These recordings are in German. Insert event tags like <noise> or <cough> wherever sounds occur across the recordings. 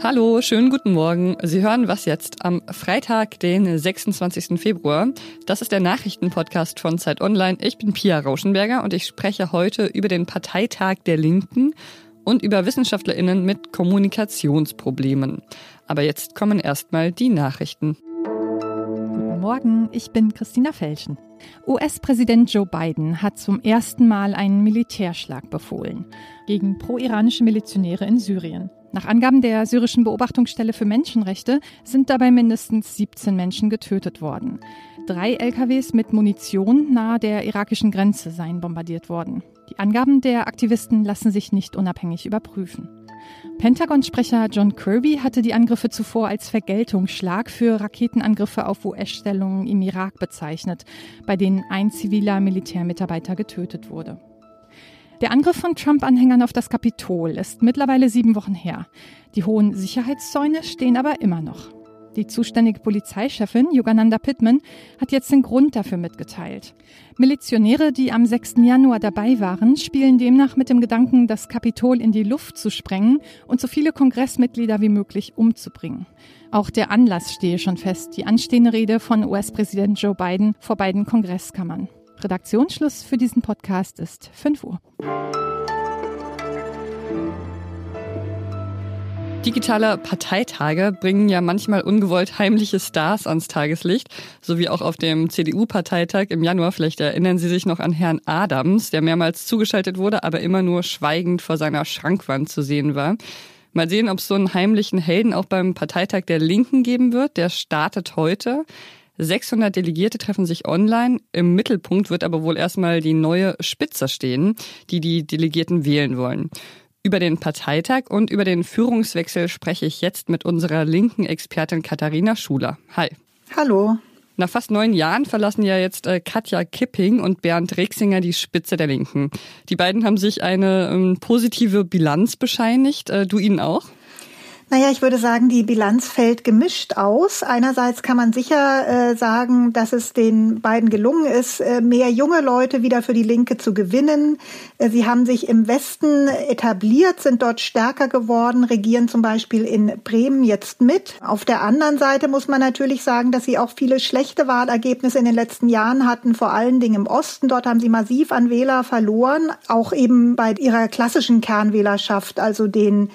Hallo, schönen guten Morgen. Sie hören was jetzt am Freitag, den 26. Februar. Das ist der Nachrichtenpodcast von Zeit Online. Ich bin Pia Rauschenberger und ich spreche heute über den Parteitag der Linken und über WissenschaftlerInnen mit Kommunikationsproblemen. Aber jetzt kommen erstmal die Nachrichten. Guten Morgen, ich bin Christina Felschen. US-Präsident Joe Biden hat zum ersten Mal einen Militärschlag befohlen gegen pro-iranische Milizionäre in Syrien. Nach Angaben der syrischen Beobachtungsstelle für Menschenrechte sind dabei mindestens 17 Menschen getötet worden. Drei LKWs mit Munition nahe der irakischen Grenze seien bombardiert worden. Die Angaben der Aktivisten lassen sich nicht unabhängig überprüfen. Pentagon-Sprecher John Kirby hatte die Angriffe zuvor als Vergeltungsschlag für Raketenangriffe auf US-Stellungen im Irak bezeichnet, bei denen ein ziviler Militärmitarbeiter getötet wurde. Der Angriff von Trump-Anhängern auf das Kapitol ist mittlerweile sieben Wochen her. Die hohen Sicherheitszäune stehen aber immer noch. Die zuständige Polizeichefin Yogananda Pittman hat jetzt den Grund dafür mitgeteilt. Milizionäre, die am 6. Januar dabei waren, spielen demnach mit dem Gedanken, das Kapitol in die Luft zu sprengen und so viele Kongressmitglieder wie möglich umzubringen. Auch der Anlass stehe schon fest, die anstehende Rede von US-Präsident Joe Biden vor beiden Kongresskammern. Redaktionsschluss für diesen Podcast ist 5 Uhr. Digitale Parteitage bringen ja manchmal ungewollt heimliche Stars ans Tageslicht, so wie auch auf dem CDU-Parteitag im Januar. Vielleicht erinnern Sie sich noch an Herrn Adams, der mehrmals zugeschaltet wurde, aber immer nur schweigend vor seiner Schrankwand zu sehen war. Mal sehen, ob es so einen heimlichen Helden auch beim Parteitag der Linken geben wird. Der startet heute. 600 Delegierte treffen sich online. Im Mittelpunkt wird aber wohl erstmal die neue Spitze stehen, die die Delegierten wählen wollen. Über den Parteitag und über den Führungswechsel spreche ich jetzt mit unserer linken Expertin Katharina Schuler. Hi. Hallo. Nach fast neun Jahren verlassen ja jetzt äh, Katja Kipping und Bernd Rexinger die Spitze der Linken. Die beiden haben sich eine ähm, positive Bilanz bescheinigt. Äh, du ihnen auch? Naja, ich würde sagen, die Bilanz fällt gemischt aus. Einerseits kann man sicher äh, sagen, dass es den beiden gelungen ist, äh, mehr junge Leute wieder für die Linke zu gewinnen. Äh, sie haben sich im Westen etabliert, sind dort stärker geworden, regieren zum Beispiel in Bremen jetzt mit. Auf der anderen Seite muss man natürlich sagen, dass sie auch viele schlechte Wahlergebnisse in den letzten Jahren hatten, vor allen Dingen im Osten. Dort haben sie massiv an Wähler verloren, auch eben bei ihrer klassischen Kernwählerschaft, also den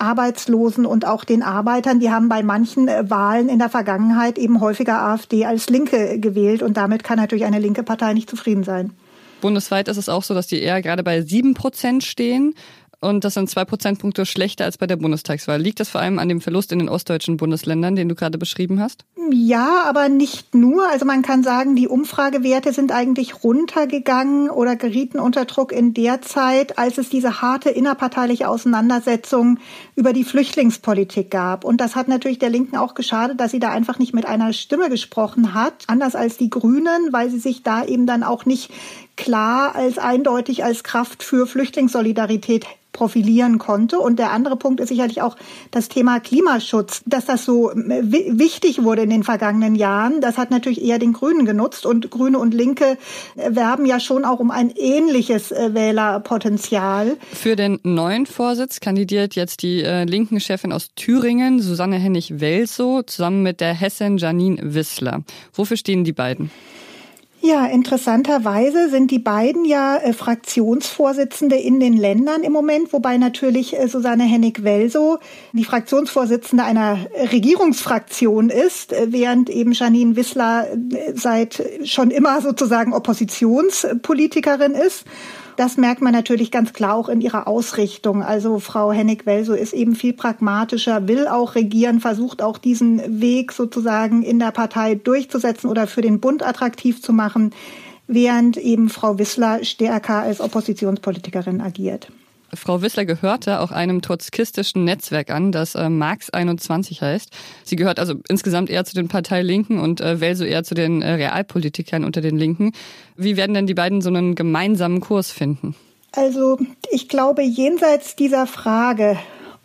Arbeitslosen und auch den Arbeitern, die haben bei manchen äh, Wahlen in der Vergangenheit eben häufiger AfD als Linke gewählt und damit kann natürlich eine linke Partei nicht zufrieden sein. Bundesweit ist es auch so, dass die eher gerade bei sieben Prozent stehen. Und das sind zwei Prozentpunkte schlechter als bei der Bundestagswahl. Liegt das vor allem an dem Verlust in den ostdeutschen Bundesländern, den du gerade beschrieben hast? Ja, aber nicht nur. Also man kann sagen, die Umfragewerte sind eigentlich runtergegangen oder gerieten unter Druck in der Zeit, als es diese harte innerparteiliche Auseinandersetzung über die Flüchtlingspolitik gab. Und das hat natürlich der Linken auch geschadet, dass sie da einfach nicht mit einer Stimme gesprochen hat, anders als die Grünen, weil sie sich da eben dann auch nicht klar als eindeutig als Kraft für Flüchtlingssolidarität profilieren konnte. Und der andere Punkt ist sicherlich auch das Thema Klimaschutz, dass das so wichtig wurde in den vergangenen Jahren. Das hat natürlich eher den Grünen genutzt und Grüne und Linke äh, werben ja schon auch um ein ähnliches äh, Wählerpotenzial. Für den neuen Vorsitz kandidiert jetzt die äh, linken Chefin aus Thüringen, Susanne Hennig-Welsow, zusammen mit der Hessin Janine Wissler. Wofür stehen die beiden? Ja, interessanterweise sind die beiden ja äh, Fraktionsvorsitzende in den Ländern im Moment, wobei natürlich äh, Susanne Hennig-Welso die Fraktionsvorsitzende einer Regierungsfraktion ist, äh, während eben Janine Wissler äh, seit schon immer sozusagen Oppositionspolitikerin ist. Das merkt man natürlich ganz klar auch in ihrer Ausrichtung. Also Frau Hennig-Welso ist eben viel pragmatischer, will auch regieren, versucht auch diesen Weg sozusagen in der Partei durchzusetzen oder für den Bund attraktiv zu machen, während eben Frau Wissler stärker als Oppositionspolitikerin agiert. Frau Wissler gehörte auch einem trotzkistischen Netzwerk an, das äh, Marx 21 heißt. Sie gehört also insgesamt eher zu den Parteilinken und äh, Welso eher zu den äh, Realpolitikern unter den Linken. Wie werden denn die beiden so einen gemeinsamen Kurs finden? Also ich glaube, jenseits dieser Frage,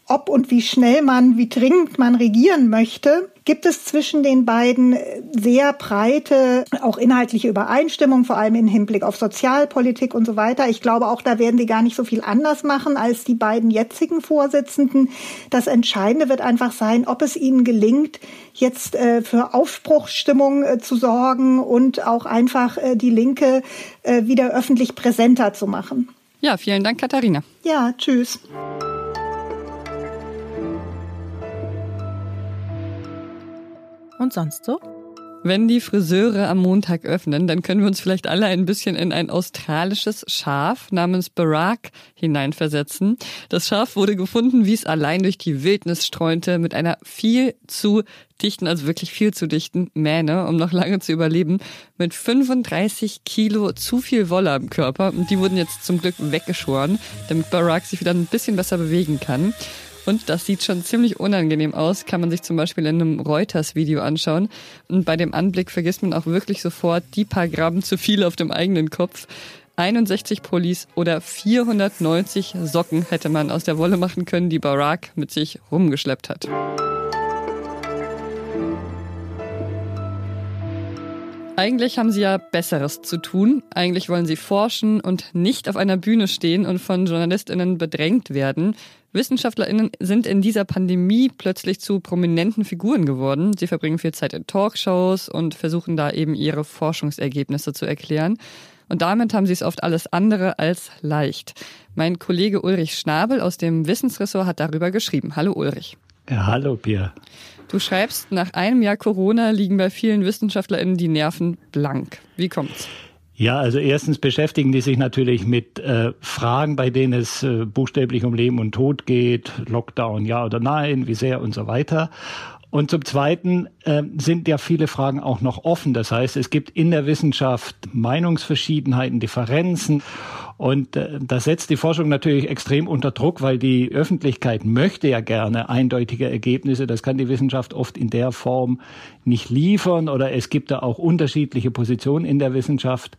ob und wie schnell man, wie dringend man regieren möchte, gibt es zwischen den beiden sehr breite, auch inhaltliche Übereinstimmung, vor allem im Hinblick auf Sozialpolitik und so weiter. Ich glaube, auch da werden die gar nicht so viel anders machen als die beiden jetzigen Vorsitzenden. Das Entscheidende wird einfach sein, ob es ihnen gelingt, jetzt äh, für Aufbruchsstimmung äh, zu sorgen und auch einfach äh, die Linke äh, wieder öffentlich präsenter zu machen. Ja, vielen Dank, Katharina. Ja, tschüss. Und sonst so? Wenn die Friseure am Montag öffnen, dann können wir uns vielleicht alle ein bisschen in ein australisches Schaf namens Barack hineinversetzen. Das Schaf wurde gefunden, wie es allein durch die Wildnis streunte, mit einer viel zu dichten, also wirklich viel zu dichten Mähne, um noch lange zu überleben, mit 35 Kilo zu viel Wolle am Körper. Und die wurden jetzt zum Glück weggeschoren, damit Barack sich wieder ein bisschen besser bewegen kann. Und das sieht schon ziemlich unangenehm aus, kann man sich zum Beispiel in einem Reuters-Video anschauen. Und bei dem Anblick vergisst man auch wirklich sofort die paar Gramm zu viel auf dem eigenen Kopf. 61 Pullis oder 490 Socken hätte man aus der Wolle machen können, die Barack mit sich rumgeschleppt hat. Eigentlich haben sie ja Besseres zu tun. Eigentlich wollen sie forschen und nicht auf einer Bühne stehen und von JournalistInnen bedrängt werden. WissenschaftlerInnen sind in dieser Pandemie plötzlich zu prominenten Figuren geworden. Sie verbringen viel Zeit in Talkshows und versuchen da eben ihre Forschungsergebnisse zu erklären. Und damit haben sie es oft alles andere als leicht. Mein Kollege Ulrich Schnabel aus dem Wissensressort hat darüber geschrieben. Hallo Ulrich. Ja, hallo Pia. Du schreibst, nach einem Jahr Corona liegen bei vielen WissenschaftlerInnen die Nerven blank. Wie kommt's? Ja, also erstens beschäftigen die sich natürlich mit äh, Fragen, bei denen es äh, buchstäblich um Leben und Tod geht, Lockdown ja oder nein, wie sehr und so weiter. Und zum Zweiten äh, sind ja viele Fragen auch noch offen. Das heißt, es gibt in der Wissenschaft Meinungsverschiedenheiten, Differenzen. Und äh, das setzt die Forschung natürlich extrem unter Druck, weil die Öffentlichkeit möchte ja gerne eindeutige Ergebnisse. Das kann die Wissenschaft oft in der Form nicht liefern oder es gibt da auch unterschiedliche Positionen in der Wissenschaft.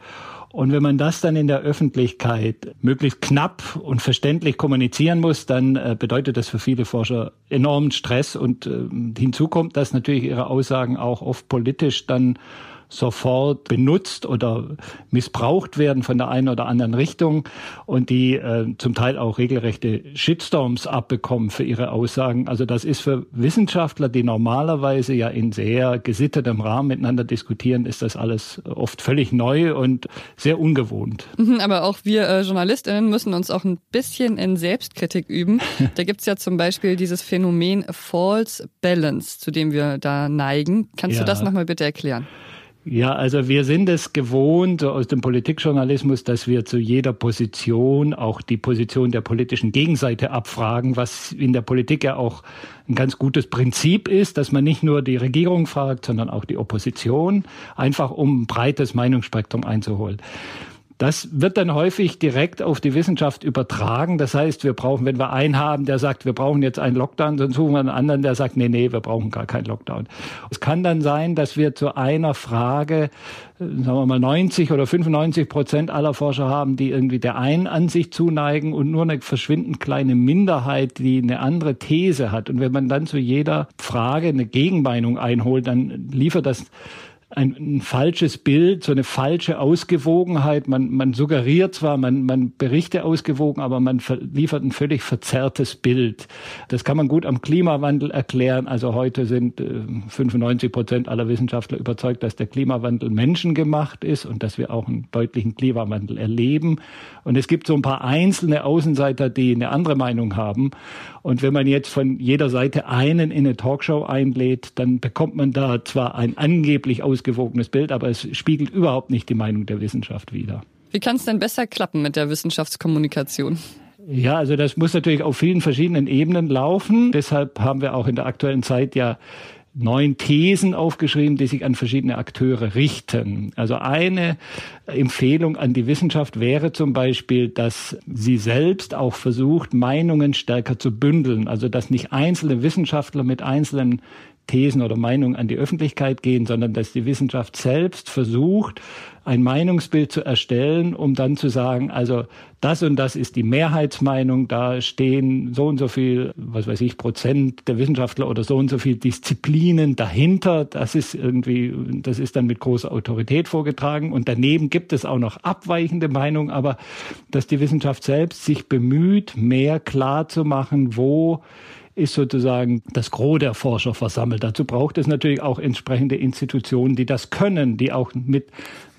Und wenn man das dann in der Öffentlichkeit möglichst knapp und verständlich kommunizieren muss, dann äh, bedeutet das für viele Forscher enormen Stress. Und äh, hinzu kommt, dass natürlich ihre Aussagen auch oft politisch dann sofort benutzt oder missbraucht werden von der einen oder anderen Richtung und die äh, zum Teil auch regelrechte Shitstorms abbekommen für ihre Aussagen. Also das ist für Wissenschaftler, die normalerweise ja in sehr gesittetem Rahmen miteinander diskutieren, ist das alles oft völlig neu und sehr ungewohnt. Mhm, aber auch wir äh, JournalistInnen müssen uns auch ein bisschen in Selbstkritik üben. <laughs> Da gibt's ja zum Beispiel dieses Phänomen False Balance, zu dem wir da neigen. Kannst ja. du das nochmal bitte erklären? Ja, also wir sind es gewohnt aus dem Politikjournalismus, dass wir zu jeder Position auch die Position der politischen Gegenseite abfragen, was in der Politik ja auch ein ganz gutes Prinzip ist, dass man nicht nur die Regierung fragt, sondern auch die Opposition, einfach um ein breites Meinungsspektrum einzuholen. Das wird dann häufig direkt auf die Wissenschaft übertragen. Das heißt, wir brauchen, wenn wir einen haben, der sagt, wir brauchen jetzt einen Lockdown, dann suchen wir einen anderen, der sagt, nee, nee, wir brauchen gar keinen Lockdown. Es kann dann sein, dass wir zu einer Frage, äh, sagen wir mal 90 oder 95 Prozent aller Forscher haben, die irgendwie der einen Ansicht zuneigen und nur eine verschwindend kleine Minderheit, die eine andere These hat. Und wenn man dann zu jeder Frage eine Gegenmeinung einholt, dann liefert das ein, ein, falsches Bild, so eine falsche Ausgewogenheit. Man, man suggeriert zwar, man, man berichte ausgewogen, aber man liefert ein völlig verzerrtes Bild. Das kann man gut am Klimawandel erklären. Also heute sind äh, 95 Prozent aller Wissenschaftler überzeugt, dass der Klimawandel menschengemacht ist und dass wir auch einen deutlichen Klimawandel erleben. Und es gibt so ein paar einzelne Außenseiter, die eine andere Meinung haben. Und wenn man jetzt von jeder Seite einen in eine Talkshow einlädt, dann bekommt man da zwar ein angeblich ausgewogenes Bild, aber es spiegelt überhaupt nicht die Meinung der Wissenschaft wider. Wie kann es denn besser klappen mit der Wissenschaftskommunikation? Ja, also das muss natürlich auf vielen verschiedenen Ebenen laufen. Deshalb haben wir auch in der aktuellen Zeit ja neun Thesen aufgeschrieben, die sich an verschiedene Akteure richten. Also eine Empfehlung an die Wissenschaft wäre zum Beispiel, dass sie selbst auch versucht, Meinungen stärker zu bündeln. Also dass nicht einzelne Wissenschaftler mit einzelnen Thesen oder Meinungen an die Öffentlichkeit gehen, sondern dass die Wissenschaft selbst versucht, ein Meinungsbild zu erstellen, um dann zu sagen, also das und das ist die Mehrheitsmeinung, da stehen so und so viel, was weiß ich, Prozent der Wissenschaftler oder so und so viel Disziplinen dahinter. Das ist irgendwie, das ist dann mit großer Autorität vorgetragen. Und daneben gibt es auch noch abweichende Meinungen, aber dass die Wissenschaft selbst sich bemüht, mehr klar zu machen, wo ist sozusagen das Gros der Forscher versammelt. Dazu braucht es natürlich auch entsprechende Institutionen, die das können, die auch mit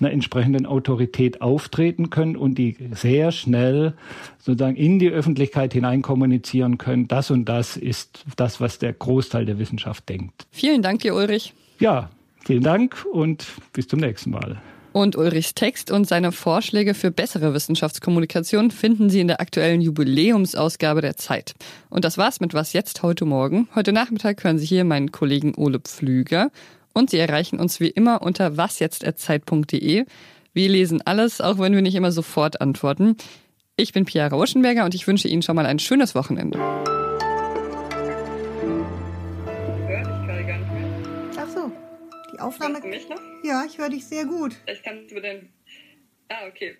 einer entsprechenden Autorität auftreten können und die sehr schnell sozusagen in die Öffentlichkeit hinein kommunizieren können. Das und das ist das, was der Großteil der Wissenschaft denkt. Vielen Dank dir, Ulrich. Ja, vielen Dank und bis zum nächsten Mal. Und Ulrichs Text und seine Vorschläge für bessere Wissenschaftskommunikation finden Sie in der aktuellen Jubiläumsausgabe der Zeit. Und das war's mit Was jetzt heute Morgen. Heute Nachmittag hören Sie hier meinen Kollegen Ole Pflüger. Und Sie erreichen uns wie immer unter wasjetzt.zeit.de. Wir lesen alles, auch wenn wir nicht immer sofort antworten. Ich bin Pia Rauschenberger und ich wünsche Ihnen schon mal ein schönes Wochenende. Die Aufnahme. Hörst du mich noch? Ja, ich höre dich sehr gut. Vielleicht kannst du den. Ah, okay.